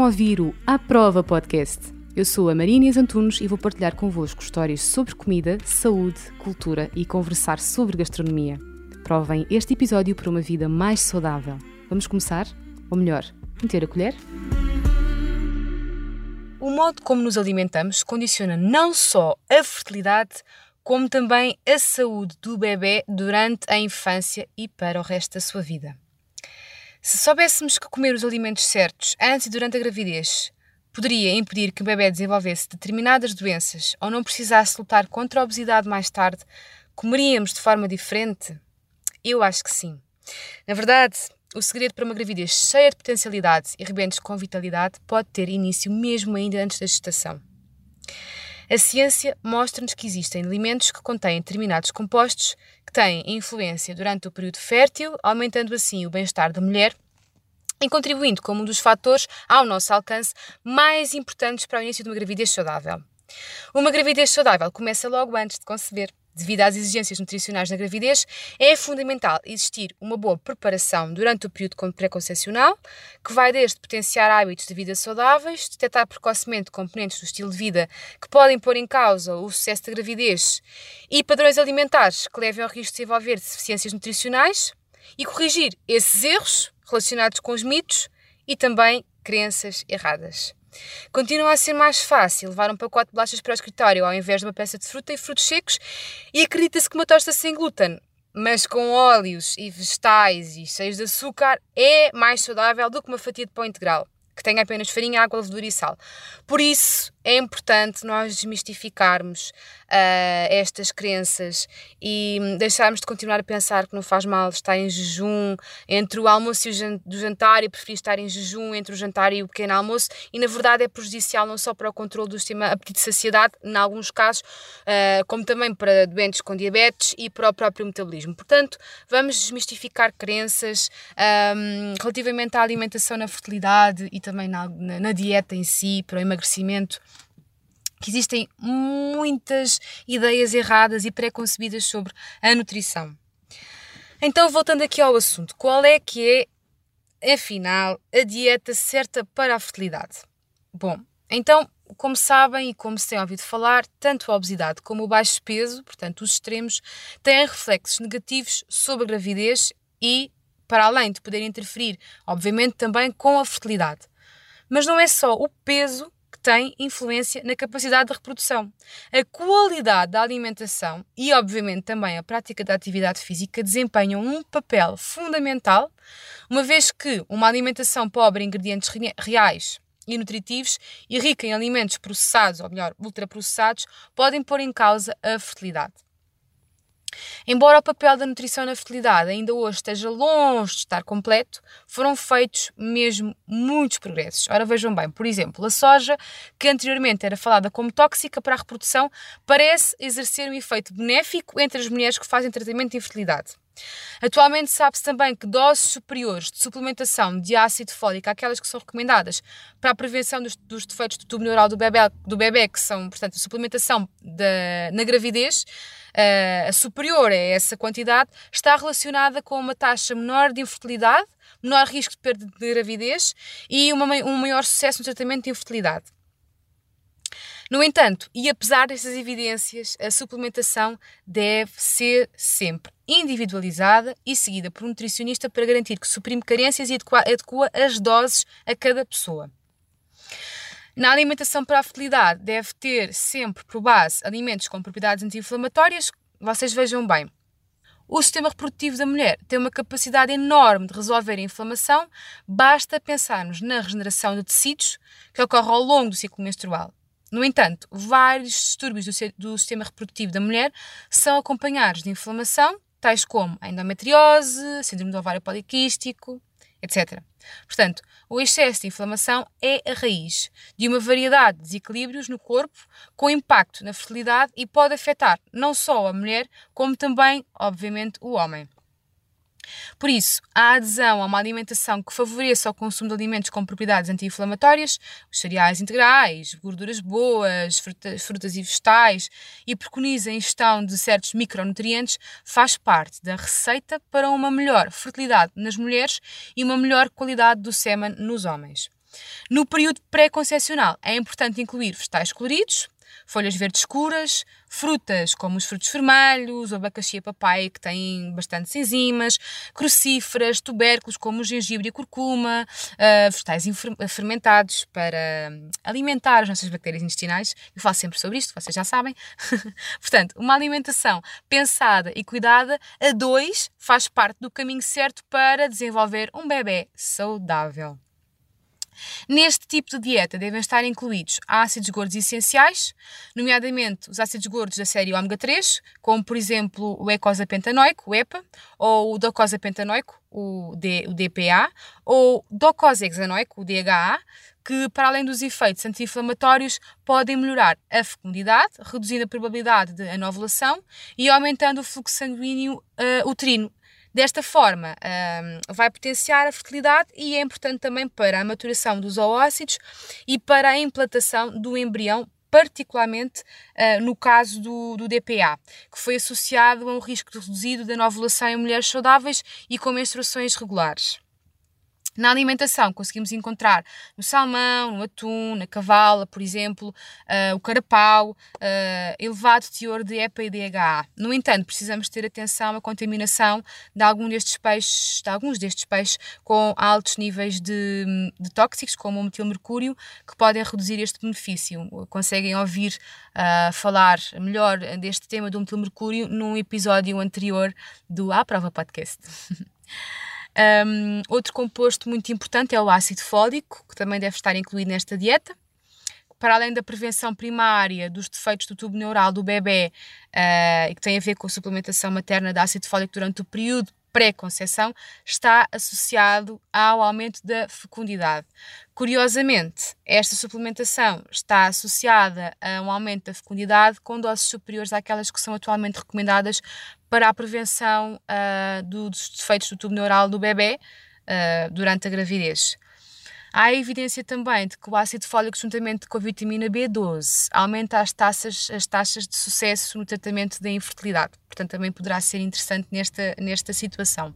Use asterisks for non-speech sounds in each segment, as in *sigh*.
A ouvir o A Prova Podcast. Eu sou a Marinês Antunes e vou partilhar convosco histórias sobre comida, saúde, cultura e conversar sobre gastronomia. Provem este episódio para uma vida mais saudável. Vamos começar? Ou melhor, meter a colher? O modo como nos alimentamos condiciona não só a fertilidade, como também a saúde do bebê durante a infância e para o resto da sua vida. Se soubéssemos que comer os alimentos certos antes e durante a gravidez poderia impedir que o bebê desenvolvesse determinadas doenças ou não precisasse lutar contra a obesidade mais tarde, comeríamos de forma diferente? Eu acho que sim. Na verdade, o segredo para uma gravidez cheia de potencialidade e rebentos com vitalidade pode ter início mesmo ainda antes da gestação. A ciência mostra-nos que existem alimentos que contêm determinados compostos que têm influência durante o período fértil, aumentando assim o bem-estar da mulher e contribuindo como um dos fatores ao nosso alcance mais importantes para o início de uma gravidez saudável. Uma gravidez saudável começa logo antes de conceber. Devido às exigências nutricionais na gravidez, é fundamental existir uma boa preparação durante o período pré-concepcional, que vai desde potenciar hábitos de vida saudáveis, detectar precocemente componentes do estilo de vida que podem pôr em causa o sucesso da gravidez e padrões alimentares que levem ao risco de desenvolver deficiências nutricionais e corrigir esses erros relacionados com os mitos e também crenças erradas. Continua a ser mais fácil levar um pacote de bolachas para o escritório ao invés de uma peça de fruta e frutos secos e acredita-se que uma tosta sem glúten, mas com óleos e vegetais e cheios de açúcar, é mais saudável do que uma fatia de pão integral, que tem apenas farinha, água, levedura e sal. Por isso, é importante nós desmistificarmos uh, estas crenças e deixarmos de continuar a pensar que não faz mal estar em jejum entre o almoço e o jantar e preferir estar em jejum entre o jantar e o pequeno almoço e na verdade é prejudicial não só para o controle do sistema apetite-saciedade, em alguns casos, uh, como também para doentes com diabetes e para o próprio metabolismo. Portanto, vamos desmistificar crenças um, relativamente à alimentação na fertilidade e também na, na, dieta em si, para o emagrecimento que existem muitas ideias erradas e preconcebidas sobre a nutrição. Então, voltando aqui ao assunto, qual é que é, afinal, a dieta certa para a fertilidade? Bom, então, como sabem e como se tem ouvido falar, tanto a obesidade como o baixo peso, portanto, os extremos, têm reflexos negativos sobre a gravidez e, para além de poder interferir, obviamente, também com a fertilidade. Mas não é só o peso tem influência na capacidade de reprodução. A qualidade da alimentação e, obviamente, também a prática da atividade física desempenham um papel fundamental, uma vez que uma alimentação pobre em ingredientes reais e nutritivos e rica em alimentos processados, ou melhor, ultraprocessados, podem pôr em causa a fertilidade. Embora o papel da nutrição na fertilidade ainda hoje esteja longe de estar completo, foram feitos mesmo muitos progressos. Ora, vejam bem, por exemplo, a soja, que anteriormente era falada como tóxica para a reprodução, parece exercer um efeito benéfico entre as mulheres que fazem tratamento de infertilidade. Atualmente sabe-se também que doses superiores de suplementação de ácido fólico, aquelas que são recomendadas para a prevenção dos, dos defeitos do tubo neural do bebê, do bebê, que são, portanto, a suplementação na gravidez, uh, superior a essa quantidade, está relacionada com uma taxa menor de infertilidade, menor risco de perda de gravidez e uma, um maior sucesso no tratamento de infertilidade. No entanto, e apesar destas evidências, a suplementação deve ser sempre individualizada e seguida por um nutricionista para garantir que suprime carências e adequa, adequa as doses a cada pessoa. Na alimentação para a fertilidade, deve ter sempre por base alimentos com propriedades anti-inflamatórias. Vocês vejam bem, o sistema reprodutivo da mulher tem uma capacidade enorme de resolver a inflamação, basta pensarmos na regeneração de tecidos que ocorre ao longo do ciclo menstrual. No entanto, vários distúrbios do, sistema reprodutivo da mulher são acompanhados de inflamação, tais como a endometriose, síndrome do ovário poliquístico, etc. Portanto, o excesso de inflamação é a raiz de uma variedade de desequilíbrios no corpo com impacto na fertilidade e pode afetar não só a mulher, como também, obviamente, o homem. Por isso, a adesão a uma alimentação que favoreça o consumo de alimentos com propriedades anti-inflamatórias, os cereais integrais, gorduras boas, frutas, frutas e vegetais, e preconiza a ingestão de certos micronutrientes, faz parte da receita para uma melhor fertilidade nas mulheres e uma melhor qualidade do sêmen nos homens. No período pré-concepcional é importante incluir vegetais coloridos, folhas verdes escuras, frutas como os frutos vermelhos, o abacaxi e papai que têm bastantes enzimas, crucíferas, tubérculos como o gengibre e a curcuma, uh, vegetais fermentados para hum, alimentar as nossas bactérias intestinais. Eu falo sempre sobre isto, vocês já sabem. *laughs* Portanto, uma alimentação pensada e cuidada a dois faz parte do caminho certo para desenvolver um bebê saudável. Neste tipo de dieta devem estar incluídos ácidos gordos essenciais, nomeadamente os ácidos gordos da série ômega 3, como por exemplo o eicosapentanoico, o EPA, ou o docosapentanoico, o, D, o DPA, ou docosahexanoico, o DHA, que para além dos efeitos anti-inflamatórios podem melhorar a fecundidade, reduzindo a probabilidade de anovulação e aumentando o fluxo sanguíneo uh, uterino, Desta forma, um, vai potenciar a fertilidade e é importante também para a maturação dos oócitos e para a implantação do embrião particularmente uh, no caso do, do, DPA, que foi associado a um risco reduzido de anovulação em mulheres saudáveis e com menstruações regulares. Na alimentação conseguimos encontrar no salmão, no atum, na cavala, por exemplo, uh, o carapau, uh, elevado teor de EPA e DHA. No entanto, precisamos ter atenção à contaminação de, algum destes peixes, de alguns destes peixes com altos níveis de, de tóxicos, como o metilmercúrio, que podem reduzir este benefício. Conseguem ouvir uh, falar melhor deste tema do metilmercúrio num episódio anterior do À Prova Podcast. *laughs* Um, outro composto muito importante é o ácido fólico, que também deve estar incluído nesta dieta. Para além da prevenção primária dos defeitos do tubo neural do bebê, uh, que tem a ver com a suplementação materna de ácido fólico durante o período pré-conceição está associado ao aumento da fecundidade. Curiosamente, esta suplementação está associada a um aumento da fecundidade com doses superiores àquelas que são atualmente recomendadas para a prevenção uh, dos defeitos do tubo neural do bebê uh, durante a gravidez. Há evidência também de que o ácido fólico, juntamente com a vitamina B12, aumenta as taxas, as taxas de sucesso no tratamento da infertilidade. Portanto, também poderá ser interessante nesta, nesta situação.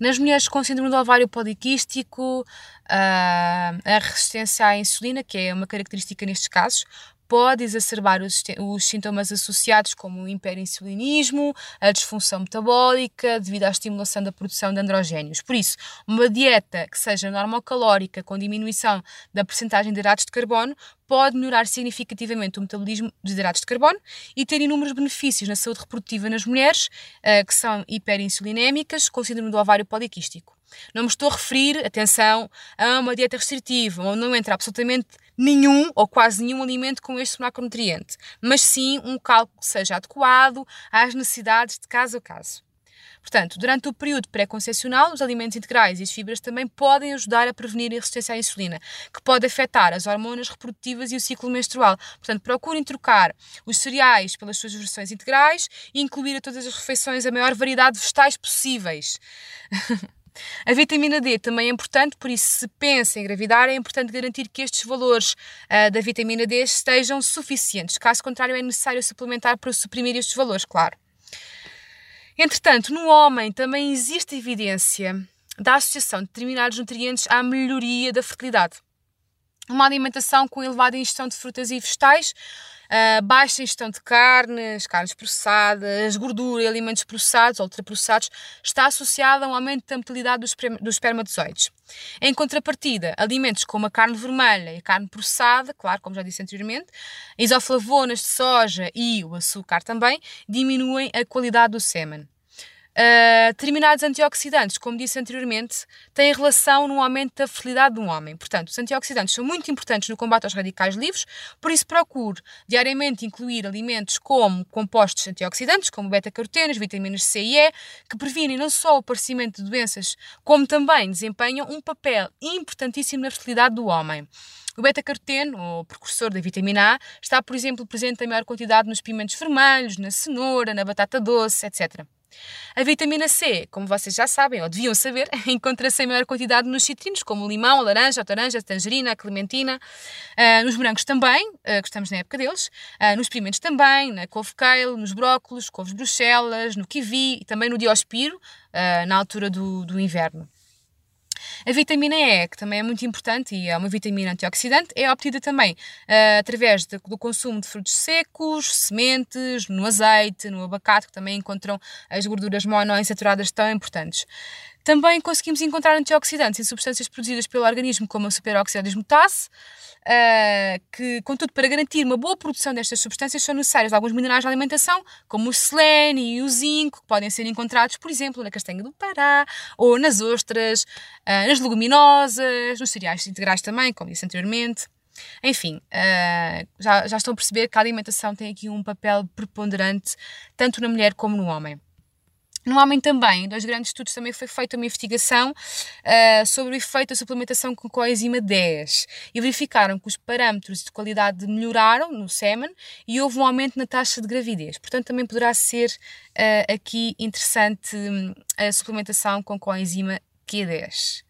Nas mulheres com síndrome do ovário poliquístico, ah, a resistência à insulina, que é uma característica nestes casos, pode exacerbar os, os sintomas associados como o hiperinsulinismo, a disfunção metabólica devido à estimulação da produção de androgénios. Por isso, uma dieta que seja normocalórica com diminuição da percentagem de hidratos de carbono pode melhorar significativamente o metabolismo dos hidratos de carbono e ter inúmeros benefícios na saúde reprodutiva nas mulheres uh, que são hiperinsulinémicas com síndrome do ovário poliquístico. Não me estou a referir, atenção, a uma dieta restritiva, onde não entra absolutamente nenhum ou quase nenhum alimento com este macronutriente, mas sim um cálculo que seja adequado às necessidades de caso a caso. Portanto, durante o período pré-concepcional, os alimentos integrais e as fibras também podem ajudar a prevenir a resistência à insulina, que pode afetar as hormonas reprodutivas e o ciclo menstrual. Portanto, procurem trocar os cereais pelas suas versões integrais e incluir a todas as refeições a maior variedade de vegetais possíveis. *laughs* A vitamina D também é importante, por isso, se pensa em engravidar, é importante garantir que estes valores uh, da vitamina D estejam suficientes. Caso contrário, é necessário suplementar para suprimir estes valores, claro. Entretanto, no homem também existe evidência da associação de determinados nutrientes à melhoria da fertilidade. Uma alimentação com elevada ingestão de frutas e vegetais uh, baixa ingestão de carnes, carnes processadas, gordura e alimentos processados ultraprocessados está associada a um aumento da mortalidade dos, dos espermatozoides. Em contrapartida, alimentos como a carne vermelha e a carne processada, claro, como já disse anteriormente, isoflavonas de soja e o açúcar também, diminuem a qualidade do sêmen. Uh, determinados antioxidantes, como disse anteriormente, têm relação no aumento da fertilidade de um homem. Portanto, os antioxidantes são muito importantes no combate aos radicais livres, por isso procure diariamente incluir alimentos como compostos antioxidantes, como beta-carotenas, vitaminas C e E, que previnem não só o aparecimento de doenças, como também desempenham um papel importantíssimo na fertilidade do homem. O beta-caroteno, o precursor da vitamina A, está, por exemplo, presente em maior quantidade nos pimentos vermelhos, na cenoura, na batata doce, etc. A vitamina C, como vocês já sabem ou deviam saber, *laughs* encontra-se em maior quantidade nos citrinos, como limão, laranja, a laranja, a tangerina, clementina, uh, nos morangos também, uh, que estamos na época deles, uh, nos pimentos também, na couve-kale, nos brócolos, couves bruxelas, no kiwi e também no diospiro, na altura do, do inverno. A vitamina E, que também é muito importante e é uma vitamina antioxidante, é obtida também uh, através de, do consumo de frutos secos, sementes, no azeite, no abacate, que também encontram as gorduras monoinsaturadas tão importantes. Também conseguimos encontrar antioxidantes em substâncias produzidas pelo organismo, como a superoxidase dismutase, uh, que, contudo, para garantir uma boa produção destas substâncias são necessários alguns minerais de alimentação, como o selênio e o zinco, que podem ser encontrados, por exemplo, na castanha do Pará, ou nas ostras, uh, nas leguminosas, nos cereais integrais também, como disse anteriormente. Enfim, uh, já, já estão a perceber que a alimentação tem aqui um papel preponderante, tanto na mulher como no homem. No homem também, dois grandes estudos também foi feita uma investigação uh, sobre o efeito da suplementação com coenzima 10 e verificaram que os parâmetros de qualidade melhoraram no sêmen e houve um aumento na taxa de gravidez. Portanto, também poderá ser uh, aqui interessante um, a suplementação com coenzima Q10.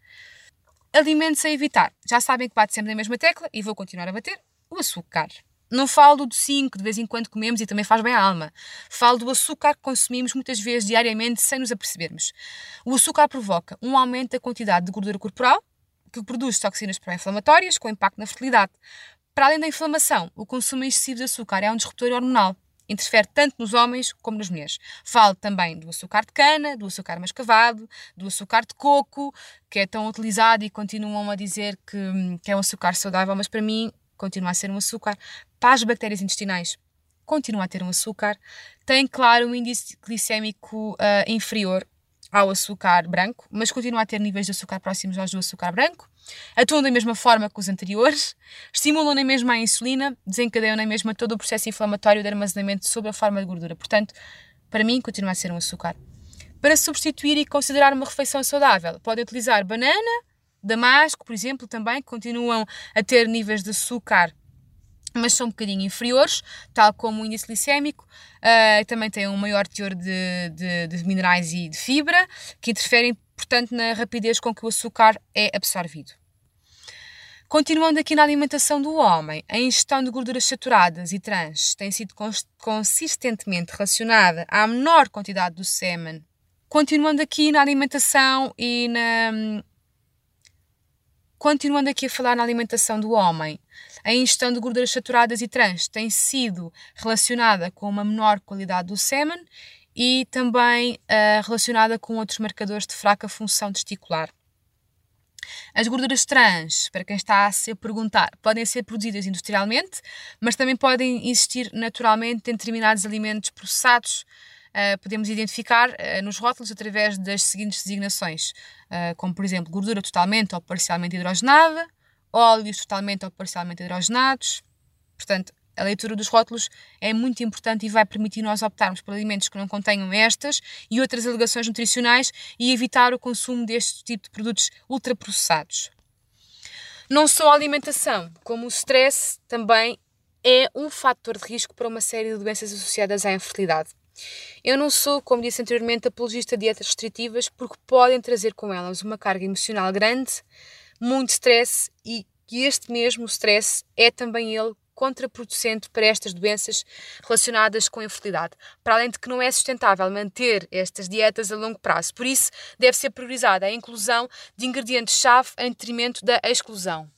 Alimentos a evitar. Já sabem que bate sempre na mesma tecla e vou continuar a bater o açúcar. Não falo do docinho de vez em quando comemos e também faz bem à alma. Falo do açúcar que consumimos muitas vezes diariamente sem nos apercebermos. O açúcar provoca um aumento da quantidade de gordura corporal, que produz toxinas pró-inflamatórias com impacto na fertilidade. Para além da inflamação, o consumo excessivo de açúcar é um disruptor hormonal. Interfere tanto nos homens como nas mulheres. Falo também do açúcar de cana, do açúcar mascavado, do açúcar de coco, que é tão utilizado e continuam a dizer que, que é um açúcar saudável, mas para mim continua a ser um açúcar. Para as bactérias intestinais, continua a ter um açúcar. Tem, claro, um índice glicémico uh, inferior ao açúcar branco, mas continua a ter níveis de açúcar próximos aos do açúcar branco. Atuam da mesma forma que os anteriores, estimulam na mesma a insulina, desencadeiam na mesma todo o processo inflamatório de armazenamento sob a forma de gordura. Portanto, para mim, continua a ser um açúcar. Para substituir e considerar uma refeição saudável, podem utilizar banana, Damasco, por exemplo, também continuam a ter níveis de açúcar mas são um bocadinho inferiores, tal como o índice glicémico, uh, também tem um maior teor de, de, de, minerais e de fibra, que interferem, portanto, na rapidez com que o açúcar é absorvido. Continuando aqui na alimentação do homem, a ingestão de gorduras saturadas e trans tem sido consistentemente relacionada à menor quantidade do sêmen. Continuando aqui na alimentação e na, Continuando aqui a falar na alimentação do homem, a ingestão de gorduras saturadas e trans tem sido relacionada com uma menor qualidade do sêmen e também uh, relacionada com outros marcadores de fraca função testicular. As gorduras trans, para quem está a se perguntar, podem ser produzidas industrialmente, mas também podem existir naturalmente em determinados alimentos processados, uh, podemos identificar uh, nos rótulos através das seguintes designações, como por exemplo gordura totalmente ou parcialmente hidrogenada, óleos totalmente ou parcialmente hidrogenados. Portanto, a leitura dos rótulos é muito importante e vai permitir nós optarmos por alimentos que não contenham estas e outras alegações nutricionais e evitar o consumo deste tipo de produtos ultraprocessados. Não só a alimentação, como o stress também é um fator de risco para uma série de doenças associadas à infertilidade. Eu não sou, como disse anteriormente, apologista de dietas restritivas porque podem trazer com elas uma carga emocional grande, muito stress e que este mesmo stress é também ele contraproducente para estas doenças relacionadas com a infertilidade, para além de que não é sustentável manter estas dietas a longo prazo. Por isso, deve ser priorizada a inclusão de ingredientes-chave em detrimento da exclusão.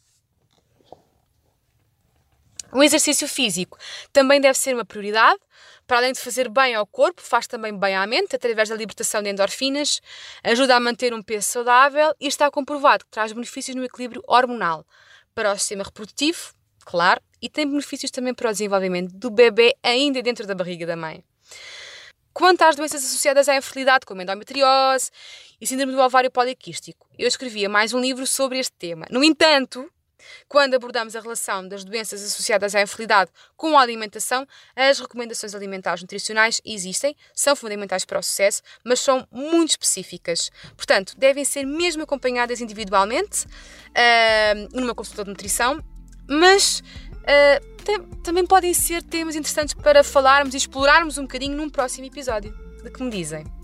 O exercício físico também deve ser uma prioridade, para além de fazer bem ao corpo, faz também bem à mente, através da libertação de endorfinas, ajuda a manter um peso saudável e está comprovado que traz benefícios no equilíbrio hormonal para o sistema reprodutivo, claro, e tem benefícios também para o desenvolvimento do bebê ainda dentro da barriga da mãe. Quanto às doenças associadas à infertilidade, como endometriose e síndrome do ovário poliquístico, eu escrevia mais um livro sobre este tema. No entanto, quando abordamos a relação das doenças associadas à infertilidade com a alimentação, as recomendações alimentares nutricionais existem, são fundamentais para o sucesso, mas são muito específicas. Portanto, devem ser mesmo acompanhadas individualmente, uh, numa consulta de nutrição, mas uh, tem, também podem ser temas interessantes para falarmos e explorarmos um bocadinho num próximo episódio. De que me dizem?